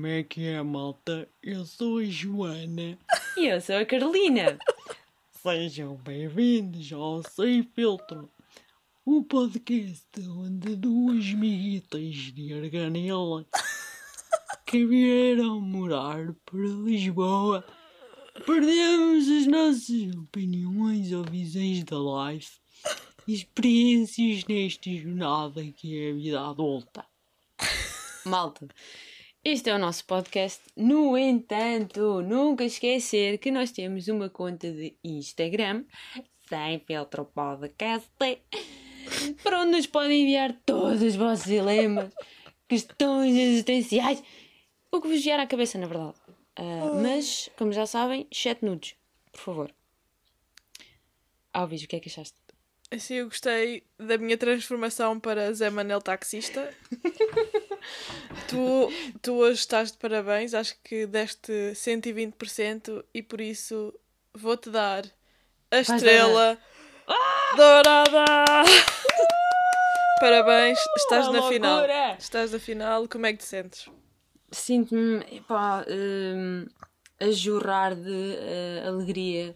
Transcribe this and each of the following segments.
Como é que é, malta? Eu sou a Joana. E eu sou a Carolina. Sejam bem-vindos ao Sem Filtro, o podcast onde duas miguitas de Arganela que vieram morar para Lisboa perdemos as nossas opiniões ou visões da life e experiências nesta jornada que é a vida adulta. Malta, este é o nosso podcast. No entanto, nunca esquecer que nós temos uma conta de Instagram, sem filtro podcast, para onde nos podem enviar todos os vossos dilemas, questões existenciais, o que vos vier à cabeça, na verdade. Ah, mas, como já sabem, chat nudes, por favor. Alves, o que é que achaste? Assim, eu gostei da minha transformação para Zé Manel taxista. tu, tu hoje estás de parabéns, acho que deste 120% e por isso vou-te dar a estrela dourada. parabéns, estás Uh, na final. loucura! Estás na final, como é que te sentes? Sinto-me hum, a jorrar de eh, alegria,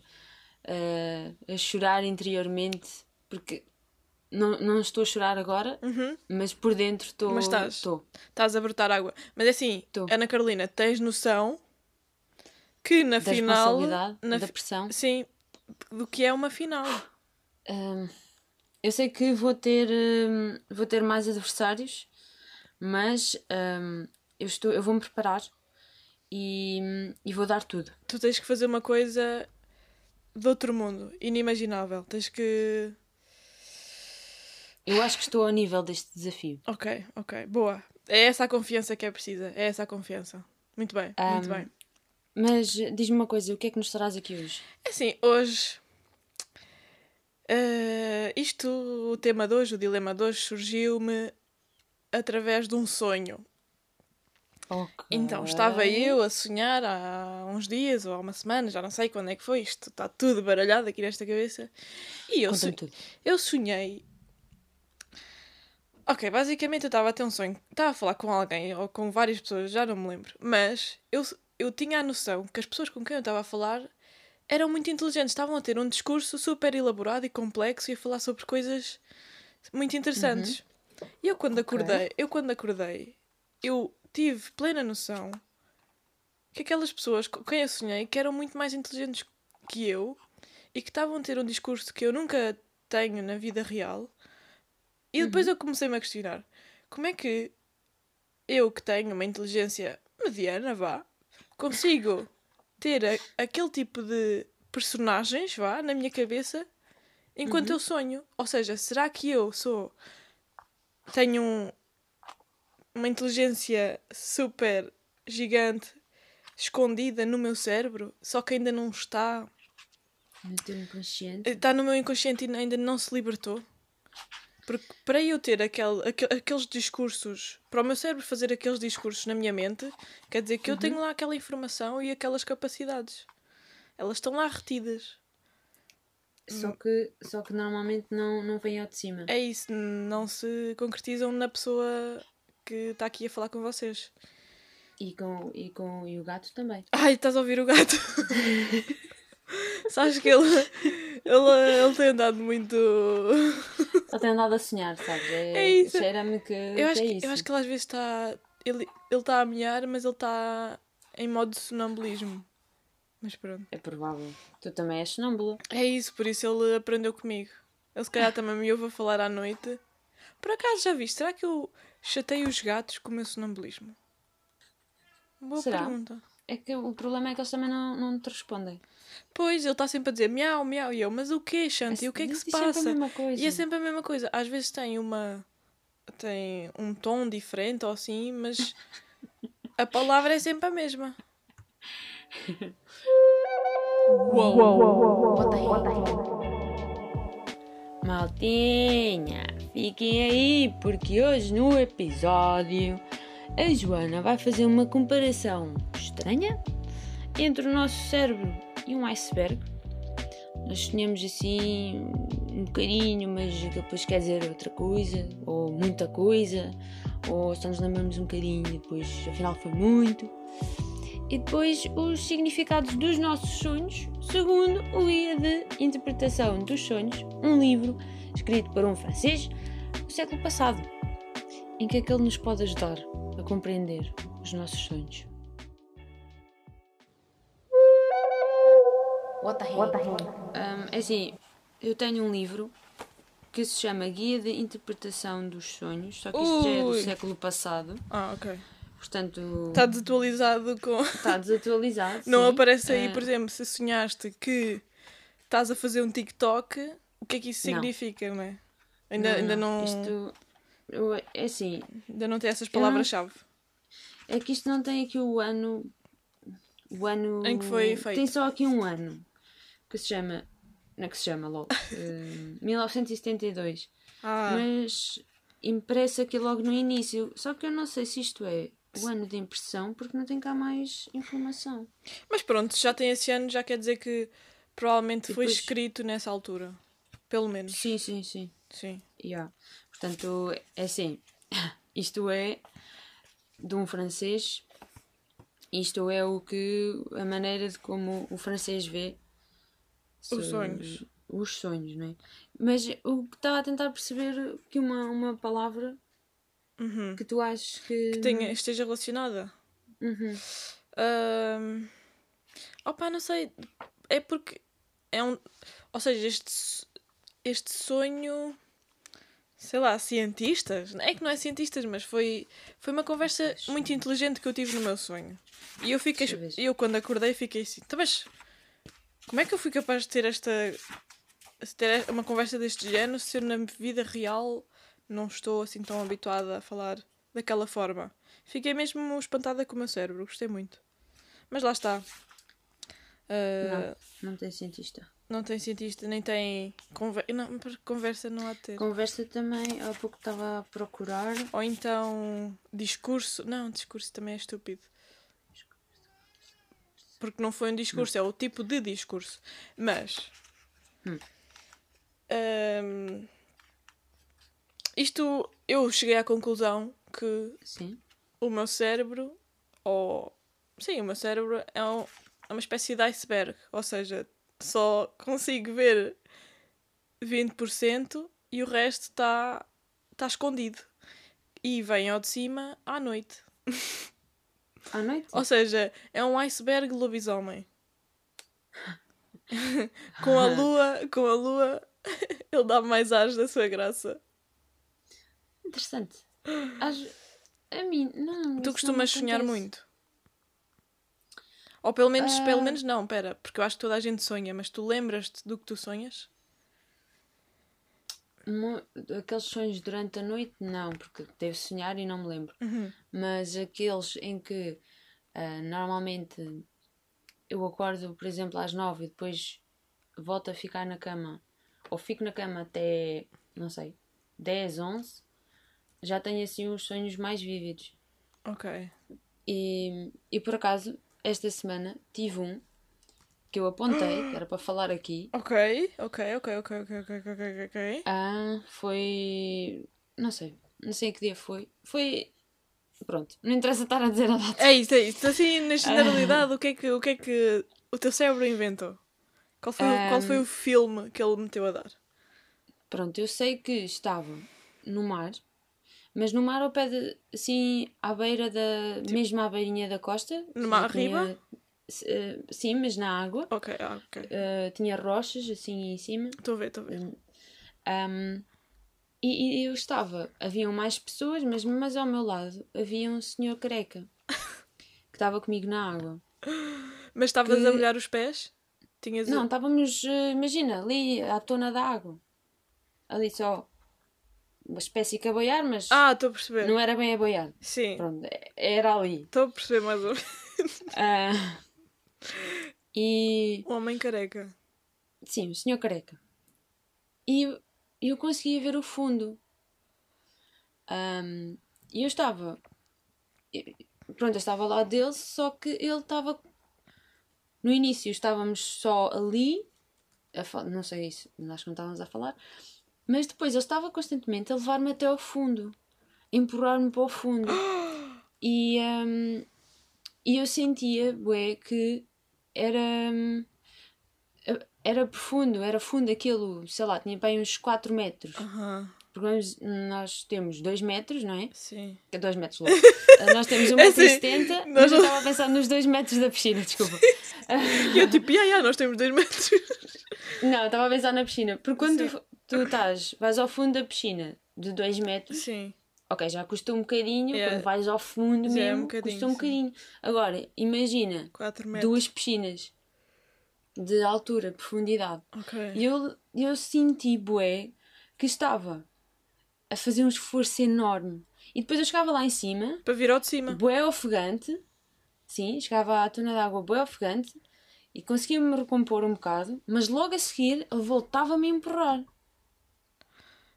eh, a chorar interiormente, porque não, não estou a chorar agora, mas por dentro estou. Uhum. Mas estás. estou. Estás a brotar água. Mas é assim, Tô. Ana Carolina, tens noção que na Da final. na da pressão. Sim, do que é uma final. Hum, eu sei que vou ter, hum, vou ter mais adversários, mas hum, eu, estou, eu vou-me preparar e, e vou dar tudo. Tu tens que fazer uma coisa de outro mundo, inimaginável. Tens que. Eu acho que estou ao nível deste desafio. Ok, ok, boa. É essa a confiança que é precisa. É essa a confiança. Muito bem, muito Ahm, bem. Mas diz-me uma coisa, o que é que nos traz aqui hoje? É Assim, hoje. eh, isto, o tema de hoje, o dilema de hoje, surgiu-me através de um sonho. Então, estava eu a sonhar há uns dias ou há uma semana, já não sei quando é que foi, isto está tudo baralhado aqui nesta cabeça. E eu, Conta-me so- tudo. eu sonhei. Ok, basicamente eu estava a ter um sonho, estava a falar com alguém ou com várias pessoas, já não me lembro, mas eu, eu tinha a noção que as pessoas com quem eu estava a falar eram muito inteligentes, estavam a ter um discurso super elaborado e complexo e a falar sobre coisas muito interessantes. E eu quando acordei, eu quando acordei, eu tive plena noção que aquelas pessoas com quem eu sonhei que eram muito mais inteligentes que eu e que estavam a ter um discurso que eu nunca tenho na vida real. E depois eu comecei-me a questionar como é que eu que tenho uma inteligência mediana, vá, consigo ter a- aquele tipo de personagens, vá, na minha cabeça enquanto eu sonho. Ou seja, será que eu sou. tenho um- uma inteligência super gigante escondida no meu cérebro, só que ainda não está. No teu inconsciente. Está no meu inconsciente e ainda não se libertou. Porque para eu ter aquele, aque- aqueles discursos, para o meu cérebro fazer aqueles discursos na minha mente, quer dizer que eu tenho lá aquela informação e aquelas capacidades. Elas estão lá retidas. Só que, só que normalmente não, não vem ao de cima. É isso, não se concretizam na pessoa que está aqui a falar com vocês. E, com, e, com, e o gato também. Ai, estás a ouvir o gato? Sabes que ele, ele, ele tem andado muito. Só tem andado a sonhar, sabes? É, É isso. Cheira-me que, Eu acho, que é que, isso. eu acho que ele às vezes está. Ele ele está a mear, mas ele está em modo de sonambulismo. Mas pronto. É provável. Tu também és sonâmbula. É isso, por isso ele aprendeu comigo. Ele se calhar também me ouve a falar à noite. Por acaso já viste? Será que eu chatei os gatos com o meu sonambulismo? Boa Será? pergunta. É que o problema é que eles também não, não te respondem. Pois, ele está sempre a dizer miau, miau, e eu, mas o quê, Shanti? O que é que se sempre a passa? mesma coisa. E é sempre a mesma coisa. Às vezes tem uma. tem um tom diferente ou assim, mas a palavra é sempre a mesma. Maltinha, fiquem aí, porque hoje no episódio a Joana vai fazer uma comparação estranha entre o nosso cérebro e um iceberg. Nós sonhamos assim um bocadinho, mas depois quer dizer outra coisa, ou muita coisa, ou só nos lembramos um bocadinho e depois afinal foi muito. E depois os significados dos nossos sonhos, segundo o Guia de Interpretação dos Sonhos, um livro escrito por um francês do século passado. Em que é que ele nos pode ajudar compreender os nossos sonhos? What the hell? Um, é assim, eu tenho um livro que se chama Guia de Interpretação dos Sonhos, só que isto já é do século passado, Ah, ok. portanto Está desatualizado com. está desatualizado. Não sim. aparece aí, Ah, por exemplo, se sonhaste que estás a fazer um TikTok, o que é que isso Não. significa, não é? Ainda ainda não, Isto eu- é assim, ainda não tem essas palavras-chave. é que isto não tem aqui o ano. O ano. Em que foi feito. Tem só aqui um ano que se chama. Não é que se chama logo. eh, 1972. Ah, Mas impressa aqui logo no início. Só que eu não sei se isto é o ano de impressão, porque não tem cá mais informação. mas pronto, já tem esse ano, já quer dizer que provavelmente foi escrito nessa altura. Pelo menos. Sim, sim, sim. Sim. Yeah. Portanto, é assim. Isto é de um francês. Isto é o que. a maneira de como o francês vê Os sonhos. Os sonhos, não é? Mas o que estava a tentar perceber que uma, uma palavra Uhum. que tu achas que. Que tenha, esteja relacionada. Uhum. Opa, não sei. É porque é um. Ou seja, este, este sonho. Sei lá, cientistas. É que não é cientistas, mas foi, foi uma conversa muito inteligente que eu tive no meu sonho. E eu fiquei. Eu quando acordei, fiquei assim. "Tá, mas como é que eu fui capaz de ter esta. ter uma conversa deste género se eu na vida real não estou assim tão habituada a falar daquela forma? Fiquei mesmo espantada com o meu cérebro, gostei muito. Mas lá está. Ah, Não tem cientista. Não. tem cientista, nem tem conver não, conversa, não há de ter. Conversa também, há pouco estava a procurar. Ou então discurso. Não, discurso também é estúpido. Porque não foi um discurso, é o tipo de discurso. Mas. Hum. ahm, isto eu cheguei à conclusão que Sim. o meu cérebro, ou. Sim, o meu cérebro é, um- é uma espécie de iceberg. Ou seja, só consigo ver 20% e o resto está tá escondido. E vem ao de cima à noite. À noite? Ou seja, é um iceberg lobisomem. com a lua, com a lua, ele dá mais ares da sua graça. Interessante. Às- A mim, não. Tu não costumas me sonhar muito? Ou pelo menos, Ah. pelo menos não, pera, porque eu acho que toda a gente sonha, mas tu lembras-te do que tu sonhas? Aqueles sonhos durante a noite, não, porque devo sonhar e não me lembro. Uhum. Mas aqueles em que ah, normalmente eu acordo, por exemplo, às nove e depois volto a ficar na cama, ou fico na cama até, não sei, 10, 11, já tenho assim os sonhos mais vívidos. Ok. E, e por acaso, esta semana tive um que eu apontei, que era para falar aqui. Ok, ok, ok, ok, ok, ok, ok, ok. Ah, foi. Não sei, não sei que dia foi. Foi. Pronto, não interessa estar a dizer a data. É isso, é isso. Então, assim, na ah. generalidade, ah. o, que é que, o que é que o teu cérebro inventou? Qual foi, qual foi o ah. filme que ele meteu a dar? Pronto, eu sei que estava no mar mas no mar ao pé de. assim, à beira da. mesmo à beirinha da costa. No mar Tinha- arriba? s- eh, sim, mas na água. Ok, ah, ok. Eh, tinha rochas assim em cima. Estou a ver, estou a ver. Um, e, e eu estava, haviam mais pessoas, mas, mas ao meu lado havia um senhor careca que estava comigo na água. Mas estavas que- a molhar os pés? Tinhas Não, estávamos, eh, imagina, ali à tona da água. Ali só uma espécie de a boiar, mas Ah, estou a perceber. não era bem a boiar. Sim, Pronto, eh, era ali. estou a perceber mais ou menos. Ah, e Um homem careca. sim, o senhor careca. E eu, conseguia ver o fundo. Ahm, E eu estava. Pronto, eu estava ao lado dele, só que ele estava. No início estávamos só ali. A Não sei isso, acho que não estávamos a falar. Mas depois ele estava constantemente a levar-me até ao fundo. empurrar-me para o fundo. E, hum, e eu sentia, bué, que era. hum, Era profundo, era fundo aquilo, sei lá, tinha bem uns 4 metros. Aham, Porque nós- temos 2 metros, não é? sim. Que é 2 metros logo. nós temos É assim, 1,70m, nós mas eu estava a pensar nos 2 metros da piscina, desculpa. E eu tipo, yeah, yeah, nós temos dois metros. Não, eu estava a pensar na piscina. Porque quando Sim. Tu, estás, vais ao fundo da piscina de 2 metros, Sim. ok, já custa um bocadinho, Yeah. quando vais ao fundo Já é mesmo, um bocadinho, custa um sim. bocadinho. Agora, imagina 4 metros. duas piscinas de altura, profundidade. Ok. E eu, eu senti, bué, que estava a fazer um esforço enorme. E depois eu chegava lá em cima, Para vir ao de cima. bué ofegante, sim, chegava à tona de água bué ofegante, e conseguia-me recompor um bocado, mas logo a seguir ele voltava-me a empurrar.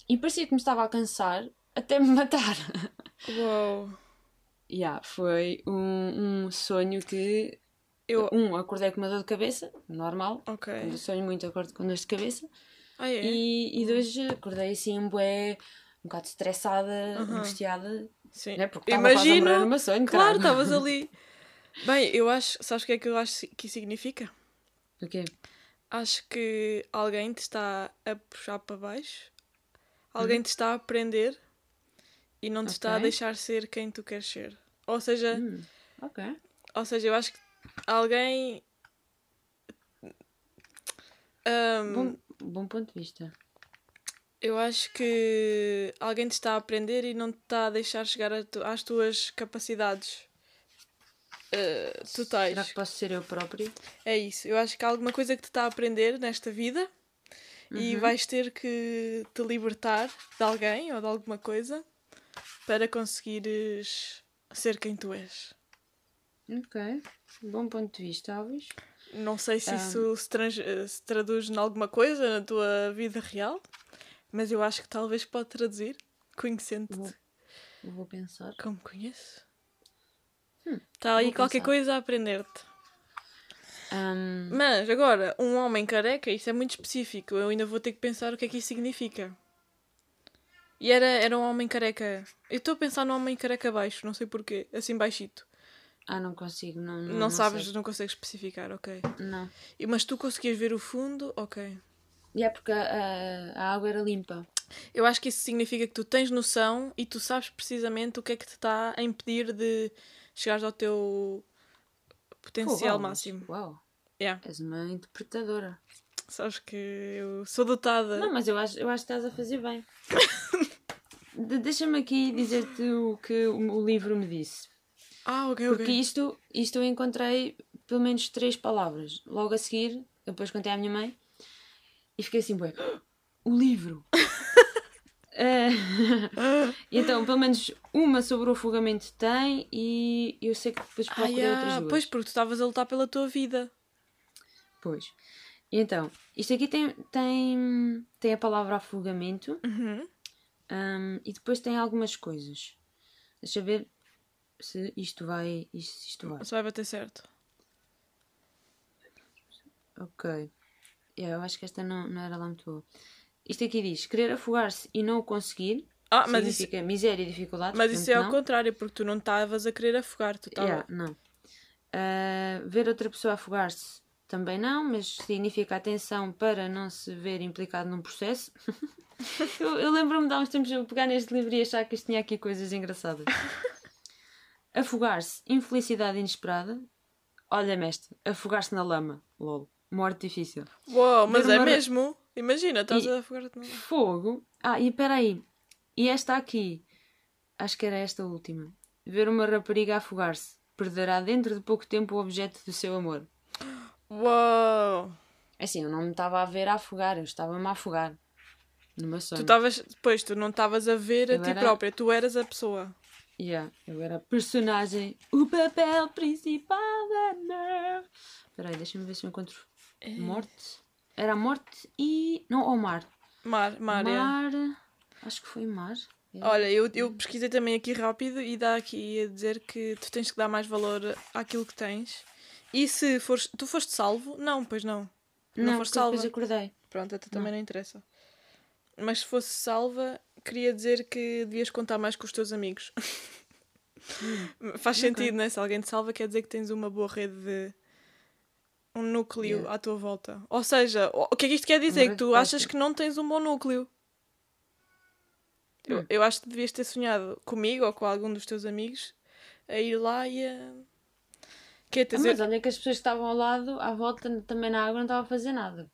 E parecia que me estava a cansar até me matar. Uau. yeah, foi um, um sonho que. Eu. Um, acordei com uma dor de cabeça, normal. Ok. Eu sonho muito, acordo com dor de cabeça. Ah, é? E, e dois, acordei assim, um bué, um bocado estressada, Aham. angustiada, Sim. né? Porque a Imagino. no meu sonho, Claro, estavas ali. Bem, eu acho. Sabes o que é que eu acho que isso significa? O quê? Acho que alguém te está a puxar para baixo. Alguém te está a prender e não te está a deixar ser quem tu queres ser. Ou seja, Hum, ok. ou seja, eu acho que alguém. Ahm, Bom, bom ponto de vista. Eu acho que alguém te está a aprender e não te está a deixar chegar a tu- às tuas capacidades eh, totais. Será que posso ser eu próprio? É isso. Eu acho que há alguma coisa que te está a aprender nesta vida e Uhum. vais ter que te libertar de alguém ou de alguma coisa para conseguires ser quem tu és. Ok. Bom ponto de vista, Alves. Não sei se Ah. isso se, trans- se traduz em alguma coisa na tua vida real, mas eu acho que talvez pode traduzir, conhecendo-te Vou, vou pensar. como conheço. Hum, Está aí qualquer pensar. coisa a aprender-te. Ahm, Mas agora, um homem careca, isso é muito específico. Eu ainda vou ter que pensar o que é que isso significa. E era, era um homem careca. Eu estou a pensar num homem careca baixo, não sei porquê, assim baixito. ah, não consigo. Não, Não, não, sabes, sei. não consegues especificar, ok. Não. E- Mas tu conseguias ver o fundo, ok. E é porque a, a água era limpa. Eu acho que isso significa que tu tens noção e tu sabes precisamente o que é que te está a impedir de chegares ao teu potencial Pô, uau, mas- máximo. Uau, Yeah. és uma interpretadora. Sabes que eu sou dotada. Não, mas eu acho, eu acho que estás a fazer bem. De- Deixa-me aqui dizer-te o que o, livro me disse. Ah, ok, Porque ok. isto, isto eu encontrei pelo menos três palavras. Logo a seguir, depois contei à minha mãe e fiquei assim, bué, o livro. Eh, então, pelo menos uma sobre o afogamento tem e eu sei que depois Ah, procurei yeah, outras duas. Pois, porque tu estavas a lutar pela tua vida. Pois. Então, isto aqui tem, tem, tem a palavra afogamento Uhum. hum, e depois tem algumas coisas. Deixa eu ver se isto vai. Isto, isto vai. Só vai bater certo. Ok. Yeah, eu acho que esta não, não era lá muito boa. Isto aqui diz: querer afogar-se e não o conseguir Ah, mas isso, significa miséria e dificuldades. mas isso é portanto, ao não. contrário, porque tu não estavas a querer afogar, tu estavas. Yeah, não. Ah, ver outra pessoa afogar-se também não, mas significa atenção para não se ver implicado num processo. eu eu lembro-me de há uns tempos eu pegar neste livro e achar que isto tinha aqui coisas engraçadas. Afogar-se, infelicidade inesperada. Olha-me esta, afogar-se na lama. Lol. Morte difícil. Uou, mas é mesmo. Imagina, estás E- a afogar-te no... Fogo. Ah, e peraí. E esta aqui. Acho que era esta última. Ver uma rapariga afogar-se. Perderá dentro de pouco tempo o objeto do seu amor. Uou! Assim, eu não me estava a ver a afogar, eu estava-me a afogar. No meu Tu estavas. Depois, tu não estavas a ver a Eu ti era- própria, tu eras a pessoa. Yeah, eu era a personagem, o papel principal da. Espera aí, deixa-me ver se eu encontro É. morte. Era a morte e... Não, ou mar. Mar, mar, é. Mar... Acho que foi mar. É. Olha, eu, eu pesquisei também aqui rápido e dá aqui a dizer que tu tens que dar mais valor àquilo que tens. E se fores. Tu foste salvo? Não, pois não. não, foste porque eu depois salva. acordei. Pronto, até também não interessa. mas se fosse salva, queria dizer que devias contar mais com os teus amigos. Faz sentido, né? Se alguém te salva, quer dizer que tens uma boa rede de. Um núcleo Yeah. à tua volta. Ou seja, o que é que isto quer dizer? Que tu achas que não tens um bom núcleo. Eu, Hum. eu acho que devias ter sonhado comigo ou com algum dos teus amigos a ir lá e a. Quer Ah, dizer, mas olha que as pessoas que estavam ao lado, à volta, também na água, não estavam a fazer nada.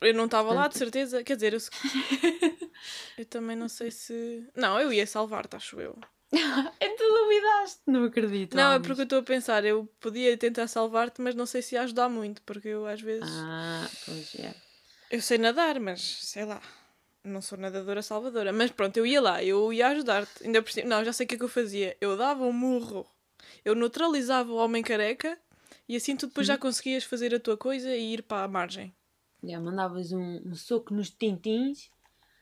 Eu não estava lá, de Portanto- certeza. Quer dizer, eu, eu também não sei se. Não, eu ia salvar-te, acho eu. Tu duvidaste? Não acredito. Não, é porque eu estou a pensar, eu podia tentar salvar-te, mas não sei se ia ajudar muito, porque eu às vezes. Ah, pois é. Eu sei nadar, mas sei lá. Não sou nadadora salvadora. Mas pronto, eu ia lá, eu ia ajudar-te. Ainda por cima. Não, já sei o que é que eu fazia. Eu dava um murro. Eu neutralizava o homem careca e assim tu depois já conseguias fazer a tua coisa e ir para a margem. Já mandavas um, um soco nos tintins.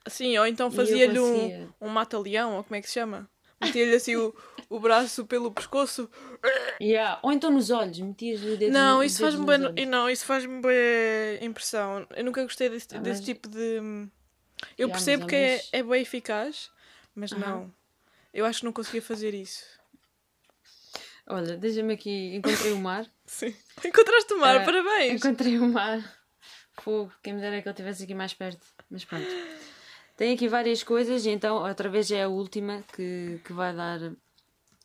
Assim, ou então fazia-lhe um, um mata-leão, ou como é que se chama? Metia-lhe assim o, o braço pelo pescoço. Yeah. Ou então nos olhos, metias o dedo Não, no- isso faz-me bem, não, isso faz-me bem impressão. Eu nunca gostei desse, Ah, desse mas- tipo de. Eu Yeah, percebo que é, é bem eficaz, mas não. Eu acho que não conseguia fazer isso. Olha, deixa-me aqui. Encontrei o mar. Sim. Encontraste o mar, Ah, parabéns! Encontrei o mar. Fogo, quem me dera que ele estivesse aqui mais perto. Mas pronto. Tem aqui várias coisas, então outra vez é a última que, que vai, dar,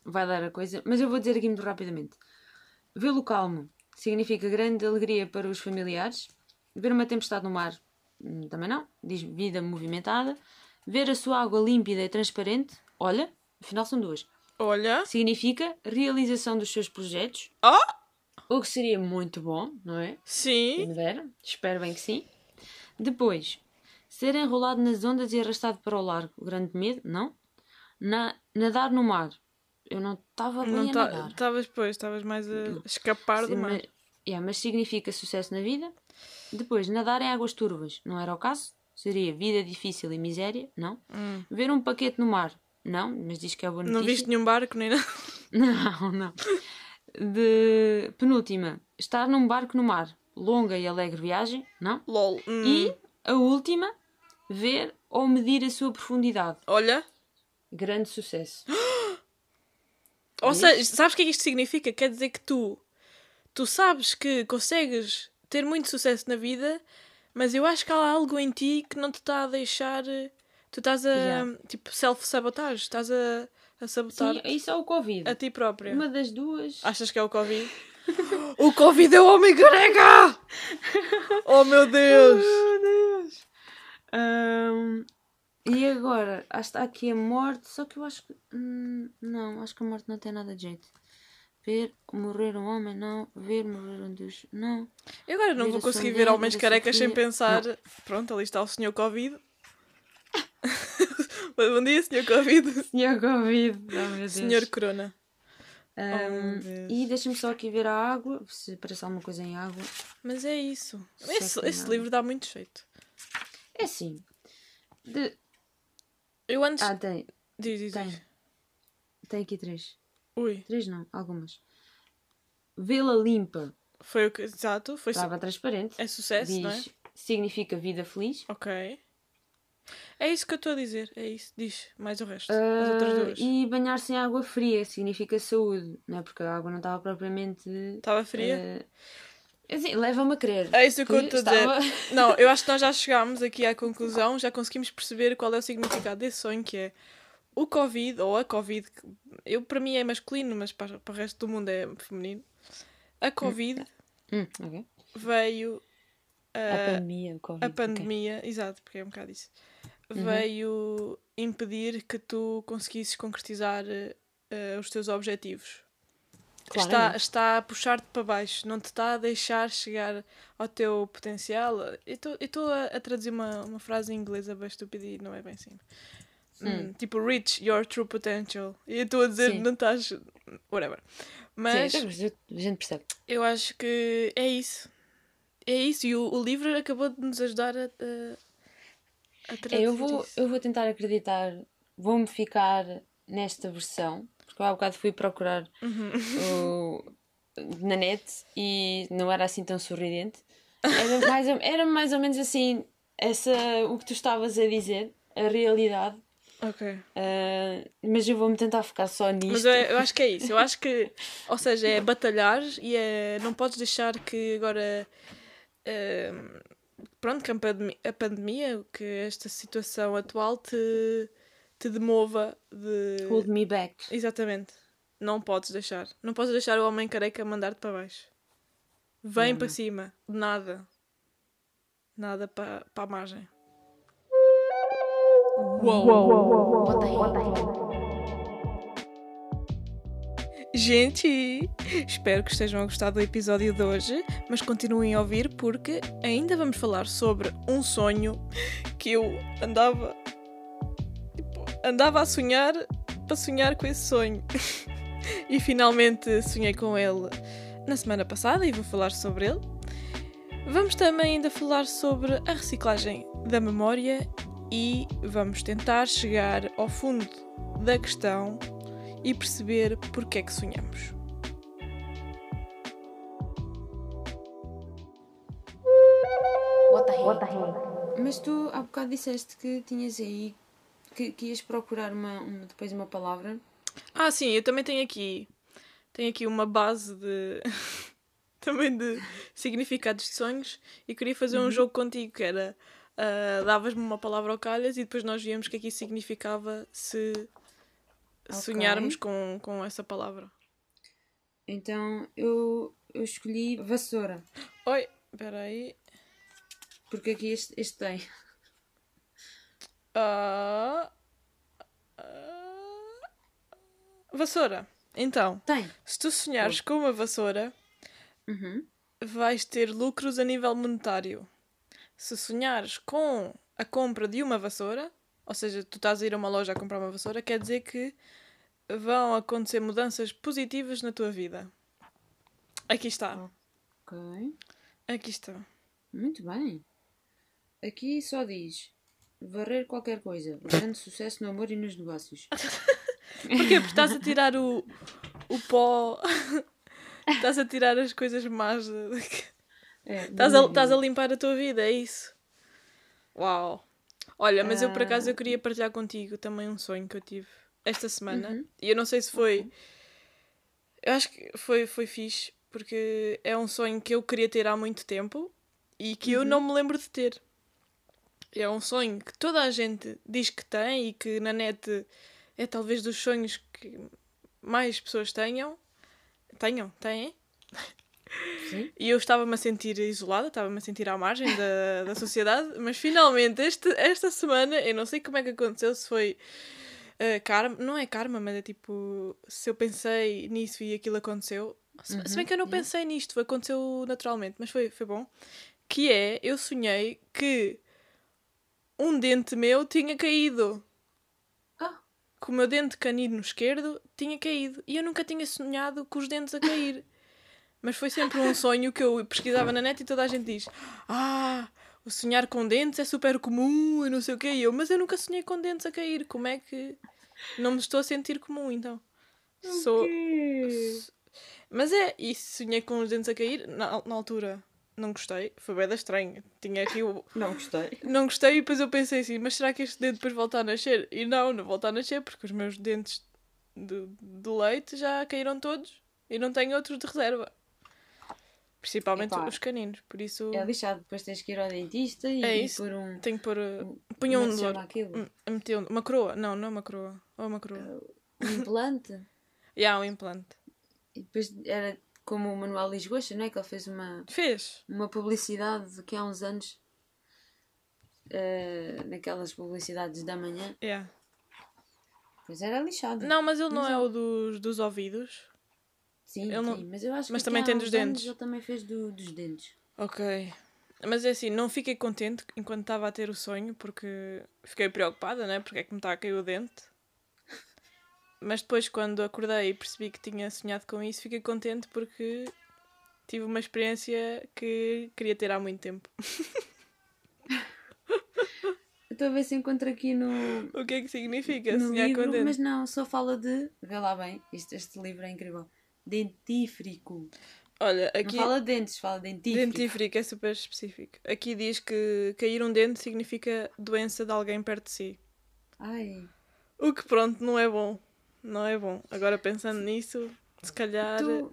vai dar a coisa. Mas eu vou dizer aqui muito rapidamente. Vê-lo calmo significa grande alegria para os familiares. Ver uma tempestade no mar hum, também não. Diz vida movimentada. Ver a sua água límpida e transparente. Olha, afinal são duas. Olha, Significa realização dos seus projetos. Oh! O que seria muito bom, não é? Sim. Espero bem que sim. Depois, ser enrolado nas ondas e arrastado para o largo. Grande medo? Não. Na, nadar no mar. Eu não estava bem Não a ta- nadar. Estavas, pois, estavas mais a escapar do Sim, mar. mas, yeah, mas significa sucesso na vida. Depois, nadar em águas turvas. Não era o caso. Seria vida difícil e miséria. Não. Hum. Ver um paquete no mar. Não, mas diz que é boa notícia. Não viste nenhum barco nem nada. Não, não. De penúltima, estar num barco no mar. Longa e alegre viagem. Não. LOL. Hum. E a última, ver ou medir a sua profundidade. Olha. Grande sucesso. Ou seja, sabes o que é que isto significa? Quer dizer que tu, tu sabes que consegues ter muito sucesso na vida, mas eu acho que há algo em ti que não te está a deixar. eh, Tu estás a. Yeah. Tipo, self-sabotage. Estás a, a sabotar Sim, isso é o Covid. a ti própria. Uma das duas. Achas que é o Covid? o Covid é o homem careca! oh meu Deus! Meu Deus! Ahm, e agora, que está aqui a morte, só que eu acho que. hum, não, acho que a morte não tem nada de jeito. Ver morrer um homem, não. Ver morrer um Deus, não. Eu agora não Ver vou conseguir ver homens carecas sem pensar. Pronto, ali está o senhor Covid. Bom dia, senhor Covid. Senhor Covid, oh meu Deus. Senhor Corona. Meu Deus. e deixa-me só aqui ver a água, se aparece alguma coisa em água. Mas é isso. Esse, esse não. livro dá muito jeito. É assim. De... Eu antes. Ah, tem, diz, diz, tem. diz. tem aqui três. Ui, Três não, algumas. Vê-la limpa, foi o que. Exato, foi. su- estava transparente. É sucesso, Diz, não é? significa vida feliz. Ok. É isso que eu estou a dizer. É isso. Diz mais o resto. As outras duas. e banhar-se em água fria significa saúde, não é? Porque a água não estava propriamente. Estava fria? ah, assim, leva-me a crer. É isso que eu estou a dizer. Não, eu acho que nós já chegámos aqui à conclusão, já conseguimos perceber qual é o significado desse sonho, que é o Covid, ou a Covid, eu, para mim é masculino, mas para, para o resto do mundo é feminino. A Covid Hum, ok. veio. A ah, pandemia, o Covid. a pandemia, exato, porque é um bocado isso, Uhum. veio impedir que tu conseguisses concretizar ah, os teus objetivos. Está, está a puxar-te para baixo, não te está a deixar chegar ao teu potencial. Eu estou a, a traduzir uma, uma frase em inglês bem estúpida e não é bem assim. Hum, tipo, reach your true potential. E eu estou a dizer, Sim. não estás. Whatever. Mas Sim, a gente percebe. eu acho que é isso. É isso. E o, o livro acabou de nos ajudar a, a, a É, eu, vou, isso. eu vou tentar acreditar, vou-me ficar nesta versão, porque eu há bocado fui procurar Uhum. o, na net e não era assim tão sorridente. Era mais ou, era mais ou menos assim, essa, o que tu estavas a dizer, a realidade, Ok. ah, mas eu vou-me tentar focar só nisto. Mas eu, eu acho que é isso. Eu acho que, ou seja, é batalhar e é. Não podes deixar que agora. eh, pronto, que a pandemia, a pandemia, que esta situação atual te, te demova de. Hold me back. Exatamente. Não podes deixar. Não podes deixar o homem careca mandar-te para baixo. Vem Não, para não. cima. Nada. Nada para, para a margem. Bota aí. Gente, espero que estejam a gostar do episódio de hoje, mas continuem a ouvir porque ainda vamos falar sobre um sonho que eu andava andava a sonhar para sonhar com esse sonho. e finalmente sonhei com ele na semana passada e vou falar sobre ele. Vamos também ainda falar sobre a reciclagem da memória e vamos tentar chegar ao fundo da questão e perceber porque é que sonhamos. What the hell? Mas tu há bocado disseste que tinhas aí que, que ias procurar uma, uma- depois uma palavra. Ah, sim, eu também tenho aqui tenho aqui uma base de também de significados de sonhos e queria fazer um jogo contigo que era ah, davas-me uma palavra ao calhas e depois nós víamos o que é que isso significava se Ok. sonharmos com, com essa palavra. Então eu, eu escolhi vassoura, Oi, espera aí. porque aqui este, este tem. Ah, ah, vassoura. Então, Tem. se tu sonhares com uma vassoura, Uhum. vais ter lucros a nível monetário. Se sonhares com a compra de uma vassoura, ou seja, tu estás a ir a uma loja a comprar uma vassoura, quer dizer que vão acontecer mudanças positivas na tua vida. Aqui está. Ok. Aqui está. Muito bem. Aqui só diz varrer qualquer coisa. Grande sucesso no amor e nos negócios. Porquê? Porque estás a tirar o, o pó. estás a tirar as coisas más. É, Estás a, estás a limpar a tua vida, é isso. Uau. Olha, mas eu por Ah. acaso eu queria partilhar contigo também um sonho que eu tive esta semana. Uhum. E eu não sei se foi. Eu acho que foi, foi fixe, porque é um sonho que eu queria ter há muito tempo e que Uhum. eu não me lembro de ter. É um sonho que toda a gente diz que tem e que na net é talvez dos sonhos que mais pessoas tenham. Tenham, têm. Sim. E eu estava-me a sentir isolada, estava-me a sentir à margem da, da sociedade, mas finalmente este, esta semana, eu não sei como é que aconteceu, se foi eh, karma, não é karma, mas é tipo, se eu pensei nisso e aquilo aconteceu. Se, se bem que eu não Uhum, yeah. pensei nisto, aconteceu naturalmente, mas foi, foi bom. Que é, eu sonhei que um dente meu tinha caído. Ah. Que o meu dente canino esquerdo tinha caído. E eu nunca tinha sonhado com os dentes a cair. Mas foi sempre um sonho que eu pesquisava na net e toda a gente diz: Ah, o sonhar com dentes é super comum e não sei o quê. E eu, mas eu nunca sonhei com dentes a cair. Como é que não me estou a sentir comum então? Sou. s- Mas é, e sonhei com os dentes a cair na, na altura. Não gostei, foi bem da estranho. Tinha aqui o. Não gostei. Não gostei e depois eu pensei assim, mas será que este dente depois volta a nascer? E não, não volta a nascer porque os meus dentes do, do leite já caíram todos e não tenho outros de reserva. Principalmente Epá. os caninos, por isso É lixado. Depois tens que ir ao dentista e É isso. pôr um. tenho que pôr. uh, um- Punha como é um de um- uma coroa? Não, não é uma coroa. Ou uma coroa? Um implante. E há um implante. E depois era como o Manuel Lisgocha, não é? Que ele fez uma, Fez? uma publicidade que há uns anos. eh, naquelas publicidades da manhã. Yeah. Pois era lixado. Não, mas ele não Mas é é- o dos, dos ouvidos. Sim, ele não- sim, mas eu acho mas que também tem dos uns anos dentes. Ele também fez do- dos dentes. Ok. Mas é assim, não fiquei contente enquanto estava a ter o sonho, porque fiquei preocupada, né? Porque é que me está a cair o dente. Mas depois, quando acordei e percebi que tinha sonhado com isso, fiquei contente porque tive uma experiência que queria ter há muito tempo. Estou a ver se encontro aqui no, O que é que significa no sonhar livro, com dente? mas não, só fala de. Vê lá bem, isto, este livro é incrível. Dentífrico. Olha, Não aqui. fala dentes, fala dentífrico. Dentífrico é super específico. Aqui diz que cair um dente significa doença de alguém perto de si. Ai. O que, pronto, não é bom. Não é bom. Agora, pensando nisso, se calhar. Tu,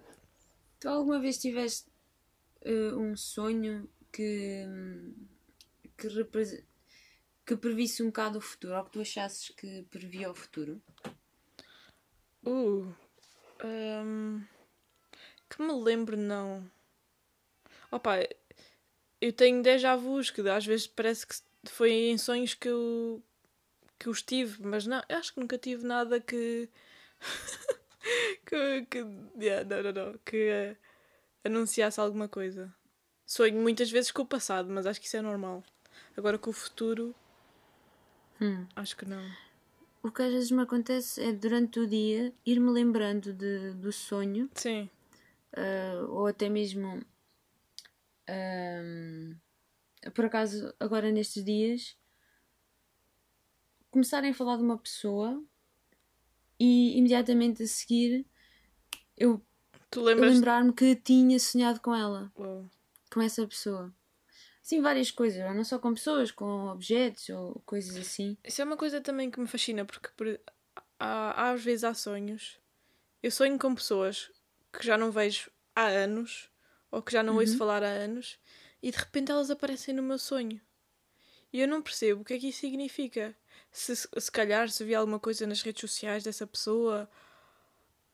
tu alguma vez tiveste eh, um sonho que, que, repre- que previsse um bocado o futuro, ou que tu achasses que previa o futuro? Uh. hum, que me lembro, não. Opa, eu tenho déjà vus que às vezes parece que foi em sonhos que eu, que eu estive, mas não, acho que nunca tive nada que. que. que yeah, não, não, não. Que eh, anunciasse alguma coisa. Sonho muitas vezes com o passado, mas acho que isso é normal. Agora com o futuro, Hum. acho que não. O que às vezes me acontece é durante o dia ir-me lembrando de, do sonho, Sim. ah, ou até mesmo. ahm, por acaso, agora nestes dias, começarem a falar de uma pessoa e imediatamente a seguir eu, lembrar-me que tinha sonhado com ela, Uau. com essa pessoa. Sim, várias coisas, não só com pessoas, com objetos ou coisas assim. Isso é uma coisa também que me fascina, porque por- há, às vezes há sonhos. Eu sonho com pessoas que já não vejo há anos, ou que já não ouço falar há anos, e de repente elas aparecem no meu sonho. E eu não percebo o que é que isso significa. Se, se calhar se vi alguma coisa nas redes sociais dessa pessoa,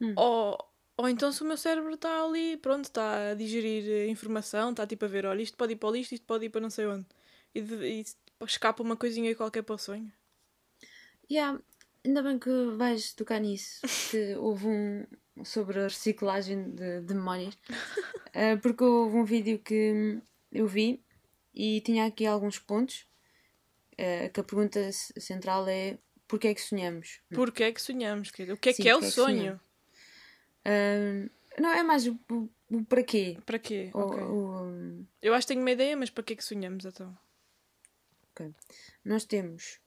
Hum. ou, ou então se o meu cérebro está ali, pronto, está a digerir eh, informação, está tipo a ver, olha, isto pode ir para o lixo, isto pode ir para não sei onde. E, e escapa uma coisinha qualquer para o sonho. Yeah, ainda bem que vais tocar nisso, que houve um sobre a reciclagem de, de memórias, Ah, porque houve um vídeo que eu vi e tinha aqui alguns pontos, ah, que a pergunta central é porquê é que sonhamos? Porquê é que sonhamos? O que é Sim, que é o é sonho? sonhamos? Ah, não, é mais o, o- o para quê? Para quê? O- Ok. o- Eu acho que tenho uma ideia, mas para que é que sonhamos então? ok. Nós temos,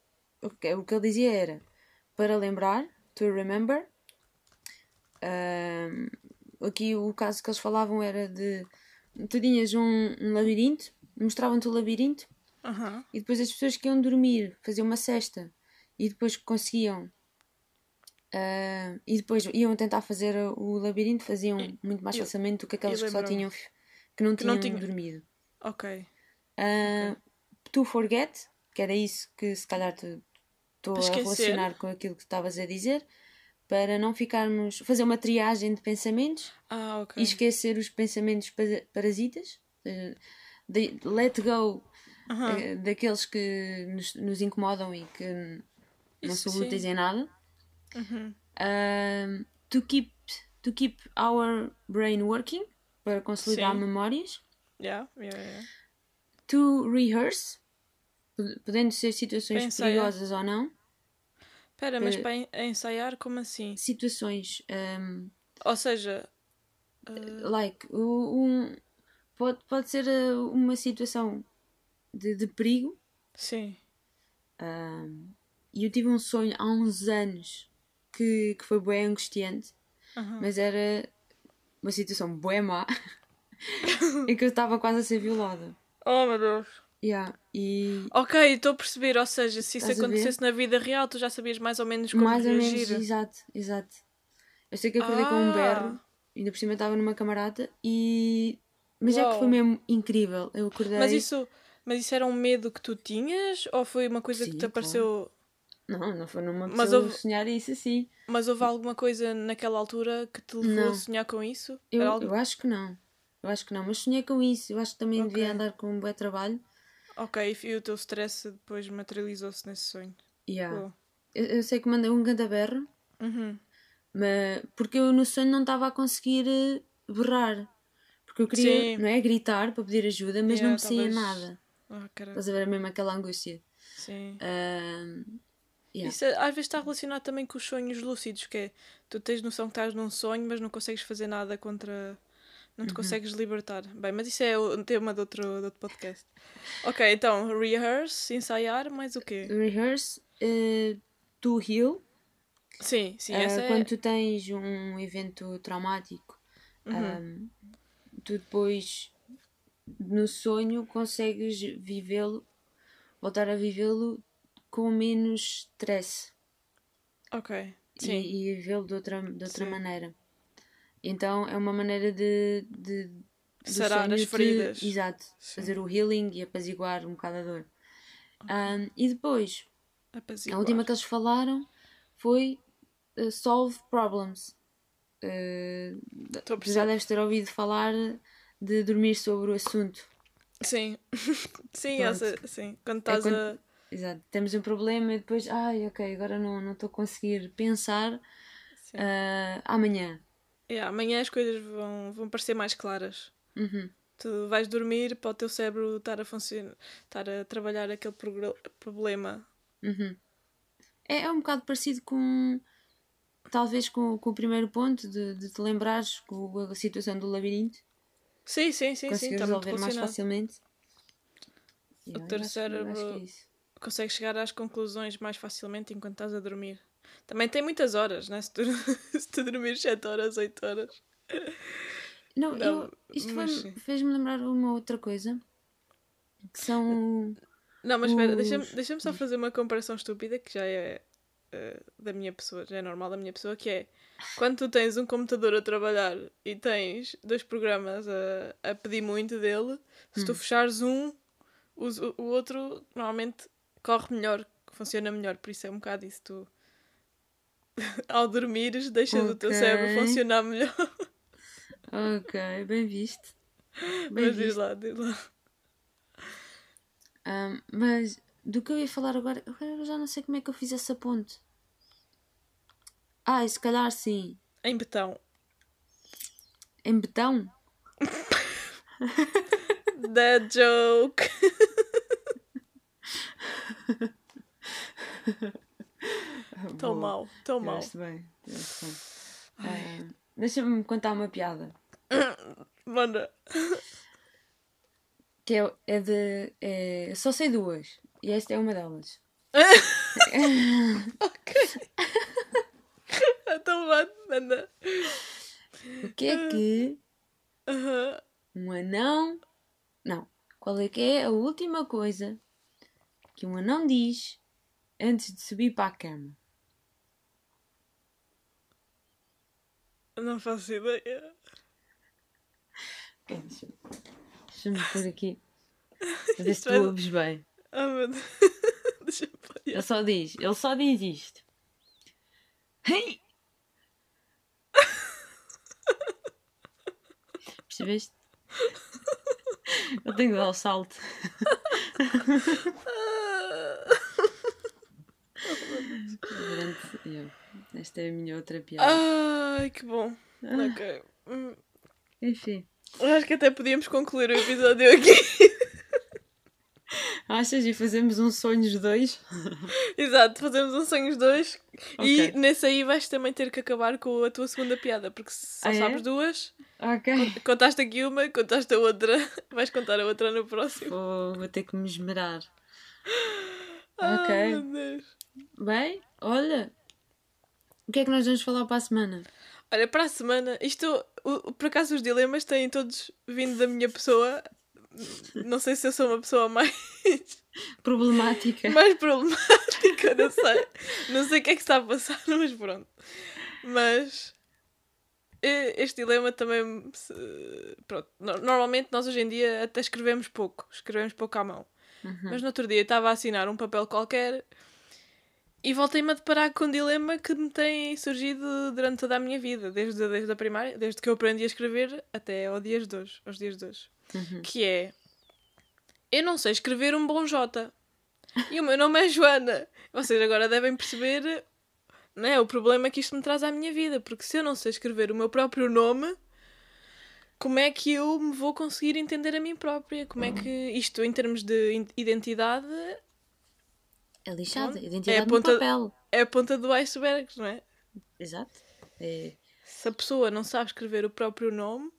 o que, o que ele dizia era para lembrar, to remember. Ahm, aqui o caso que eles falavam era de tu tinhas um, um labirinto, mostravam-te o labirinto Aham. e depois as pessoas que iam dormir faziam uma cesta e depois conseguiam ah, e depois iam tentar fazer o labirinto, faziam muito mais e- facilmente do que aquelas que só tinham que não Que tinham não tinham. dormido. Ok. Ah, To forget, que era isso que se calhar estou a relacionar com aquilo que estavas a dizer, para não ficarmos. fazer uma triagem de pensamentos Ah, ok. e esquecer os pensamentos para- parasitas, de- let go Eh, daqueles que nos, nos incomodam e que não Isso são úteis sim. em nada. Uhum. Ah, to, keep, to keep our brain working, para consolidar Sim. memórias. Yeah, yeah, yeah. To rehearse, pod- podendo ser situações perigosas ou não. Espera, mas Eh, para en- ensaiar, como assim? Situações, um, Ou seja, uh, like, um, pode, pode ser uh, uma situação de, de perigo. sim. um, E eu tive um sonho há uns anos que, que foi bem angustiante, Aham. mas era uma situação bem má em que eu estava quase a ser violada. Oh meu Deus. Yeah, e Ok, estou a perceber. Ou seja, se isso Estás acontecesse na vida real, tu já sabias mais ou menos como mais ou menos, reagir. exato, exato. Eu sei que acordei com um Ah. berro, ainda por cima estava numa camarada e. Mas é que foi mesmo incrível. Eu acordei. Mas isso, mas isso era um medo que tu tinhas ou foi uma coisa que Sim, te apareceu? Não, não foi numa Mas houve- sonhar isso assim. Mas houve alguma coisa naquela altura que te levou Não. a sonhar com isso? Eu, algo- eu acho que não. Eu acho que não, mas sonhei com isso. Eu acho que também devia Ok. andar com um bom trabalho. Ok, e o teu stress depois materializou-se nesse sonho. Yeah. Eu, eu sei que mandei um grande berro, Uhum. mas porque eu no sonho não estava a conseguir eh, berrar. Porque eu queria, Sim. não é, gritar para pedir ajuda, mas não Yeah, me saía talvez- nada. Ah, caralho. Estás a ver mesmo aquela angústia. Sim. Ahm, yeah. Isso é- às vezes está relacionado também com os sonhos lúcidos, que é tu tens noção que estás num sonho, mas não consegues fazer nada contra. Não te Uhum. consegues libertar. Bem, mas isso é um tema de outro, de outro podcast. Ok, então, rehearse, ensaiar, mais o quê? Rehearse eh, to heal. Sim, sim, Eh, essa é. Quando tu tens um evento traumático, Uhum. ahm, tu depois no sonho consegues vivê-lo, voltar a vivê-lo com menos stress Ok. e, Sim. e vivê-lo de outra, de outra Sim. maneira. Então é uma maneira de, de Sarar as feridas. exato, Sim. fazer o healing e apaziguar um bocado a dor. Um, e depois, a Apaziguar. última que eles falaram foi uh, solve problems. Uh, a já deves ter ouvido falar de dormir sobre o assunto. Sim. sim, essa, sim. Quando estás quando- a. Exato. Temos um problema e depois, ai, ok, agora não não estou a conseguir pensar uh, amanhã. Yeah, amanhã as coisas vão, vão parecer mais claras. Uhum. Tu vais dormir para o teu cérebro estar a funcionar, estar a trabalhar aquele problema. Uhum. É, é um bocado parecido com. Talvez com, com o primeiro ponto de, de te lembrares com a situação do labirinto. Sim, sim, sim, sim. Está muito resolver mais facilmente. O teu cérebro- é isso. Consegues chegar às conclusões mais facilmente enquanto estás a dormir. Também tem muitas horas, né? Se tu, se tu dormires 7 horas, 8 horas. Não, Não, eu, isto fez-me lembrar uma outra coisa. Que são. Não, mas espera, Os- deixa-me deixa só fazer uma comparação estúpida que já é eh, da minha pessoa, já é normal da minha pessoa, que é quando tu tens um computador a trabalhar e tens dois programas a, a pedir muito dele, se tu fechares um, o, o outro normalmente corre melhor, funciona melhor, por isso é um bocado isso. Tu ao dormires deixas o teu cérebro funcionar melhor. Ok, bem visto. Bem Mas diz visto. lá, diz lá. Ahm, mas do que eu ia falar agora, agora eu já não sei como é que eu fiz essa ponte. Ah, se calhar sim. Em betão. Em betão? That joke. Tão mal, tão mal. Bem. bem. Ah, Deixa-me contar uma piada. Manda. Que é, é de. É, só sei duas. E esta é uma delas. Então vá, manda. O que é que um anão. Não. Qual é que é a última coisa que um anão diz antes de subir para a cama? Não faço ideia. Ok, deixa- Deixa-me pôr aqui. A ver se tu ouves bem. Ah, meu Deus. Deixa. Ele só diz, ele só diz isto. Hey! Percebeste? Eu tenho que dar o salto. Durante-. Esta é a minha outra piada. Ai, que bom. Ok. Hum, Enfim. eu Acho que até podíamos concluir o episódio aqui. Achas e fazemos um sonhos dois? Exato, fazemos um Sonhos 2 e Ok. nesse aí vais também ter que acabar com a tua segunda piada, porque se só Ah, é? sabes duas, Ok. contaste aqui uma, contaste a outra, vais contar a outra no próximo. Vou, vou ter que me esmerar. Ai, Ok. meu Deus. Bem, olha. O que é que nós vamos falar para a semana? Olha, para a semana, isto, por acaso os dilemas têm todos vindo da minha pessoa. Não sei se eu sou uma pessoa mais, Problemática. mais problemática, não sei. Não sei o que é que está a passar, mas pronto. Mas este dilema também. Pronto, no- normalmente nós hoje em dia até escrevemos pouco, escrevemos pouco à mão. Mas no outro dia estava a assinar um papel qualquer e voltei-me a deparar com um dilema que me tem surgido durante toda a minha vida, desde, desde a primária, desde que eu aprendi a escrever até ao dias de hoje, aos dias de hoje. Que é eu não sei escrever um bom J. E o meu nome é Joana. Vocês agora devem perceber né, o problema que isto me traz à minha vida, porque se eu não sei escrever o meu próprio nome, como é que eu me vou conseguir entender a mim própria? Como é que isto, em termos de identidade, É lixada. Pronto. Identidade É a no ponta- papel. é a ponta do iceberg, não é? Exato. É. Se a pessoa não sabe escrever o próprio nome,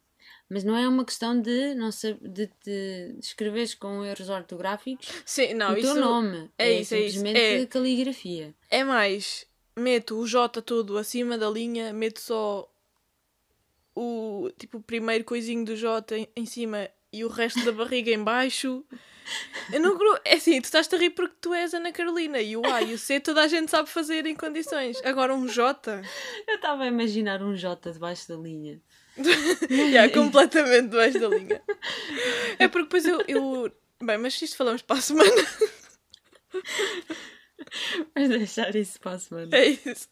Mas não é uma questão de, não sab- de, de escreveres com erros ortográficos sim, não, o isso teu nome. é isso, é isso. simplesmente É. caligrafia. é mais meto o J todo acima da linha, meto só o, tipo, o primeiro coisinho do J em, em cima e o resto da barriga em baixo. Eu não É assim, tu estás a rir porque tu és Ana Carolina e o A e o C toda a gente sabe fazer em condições. Agora um J. Eu estava a imaginar um J debaixo da linha. Já, completamente debaixo da linha. É porque depois eu, eu. Bem, mas isto falamos para a semana. Vais deixar isso para a semana. É isso.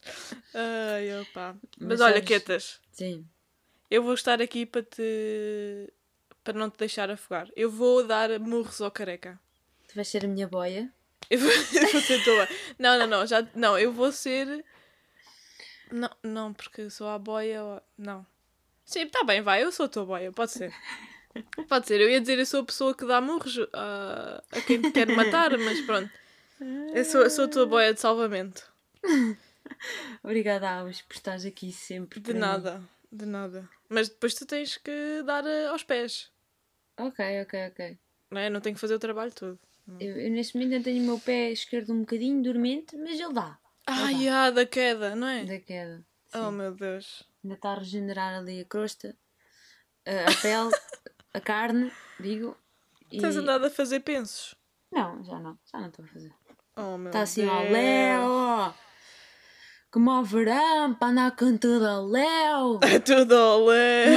Ai, opa. Mas, Mas olha, sabes- Quetas, Sim. eu vou estar aqui para te. para não te deixar afogar. Eu vou dar murros ao careca. Tu vais ser a minha boia? Eu vou, eu vou ser tua. Não, não, não. Já, não, eu vou ser. Não, não, porque sou a boia. Não. Sim, tá bem, vai. Eu sou a tua boia. Pode ser. Pode ser. Eu ia dizer eu sou a pessoa que dá murros a, a quem te quer matar, mas pronto. Eu sou, sou a tua boia de salvamento. Obrigada, Alves, por estares aqui sempre. De para mim. nada. De nada. Mas depois tu tens que dar eh, aos pés. Ok, ok, ok. Não é? Não tenho que fazer o trabalho todo. Eu, eu neste momento ainda tenho o meu pé esquerdo um bocadinho dormente, mas ele dá. Ai, ah, da queda, não é? Da queda. Oh, Sim. meu Deus. Ainda está a regenerar ali a crosta, a, pele, a carne, digo. E... Tens andado a fazer pensos. Não, já não. Já não estou a fazer. Oh, meu Está assim ao léu. Como ao verão, para andar com tudo ao léu. É tudo olé.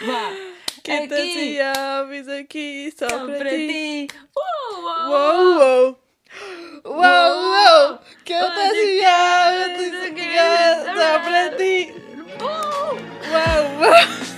Vá. Que te aqui, aves aqui só, só para, para ti. ti. Uou, uou, Uou, uou. Uou, wow, wow. ¿Qué otra ciudad? Dice que ya aprendí. Wow, wow.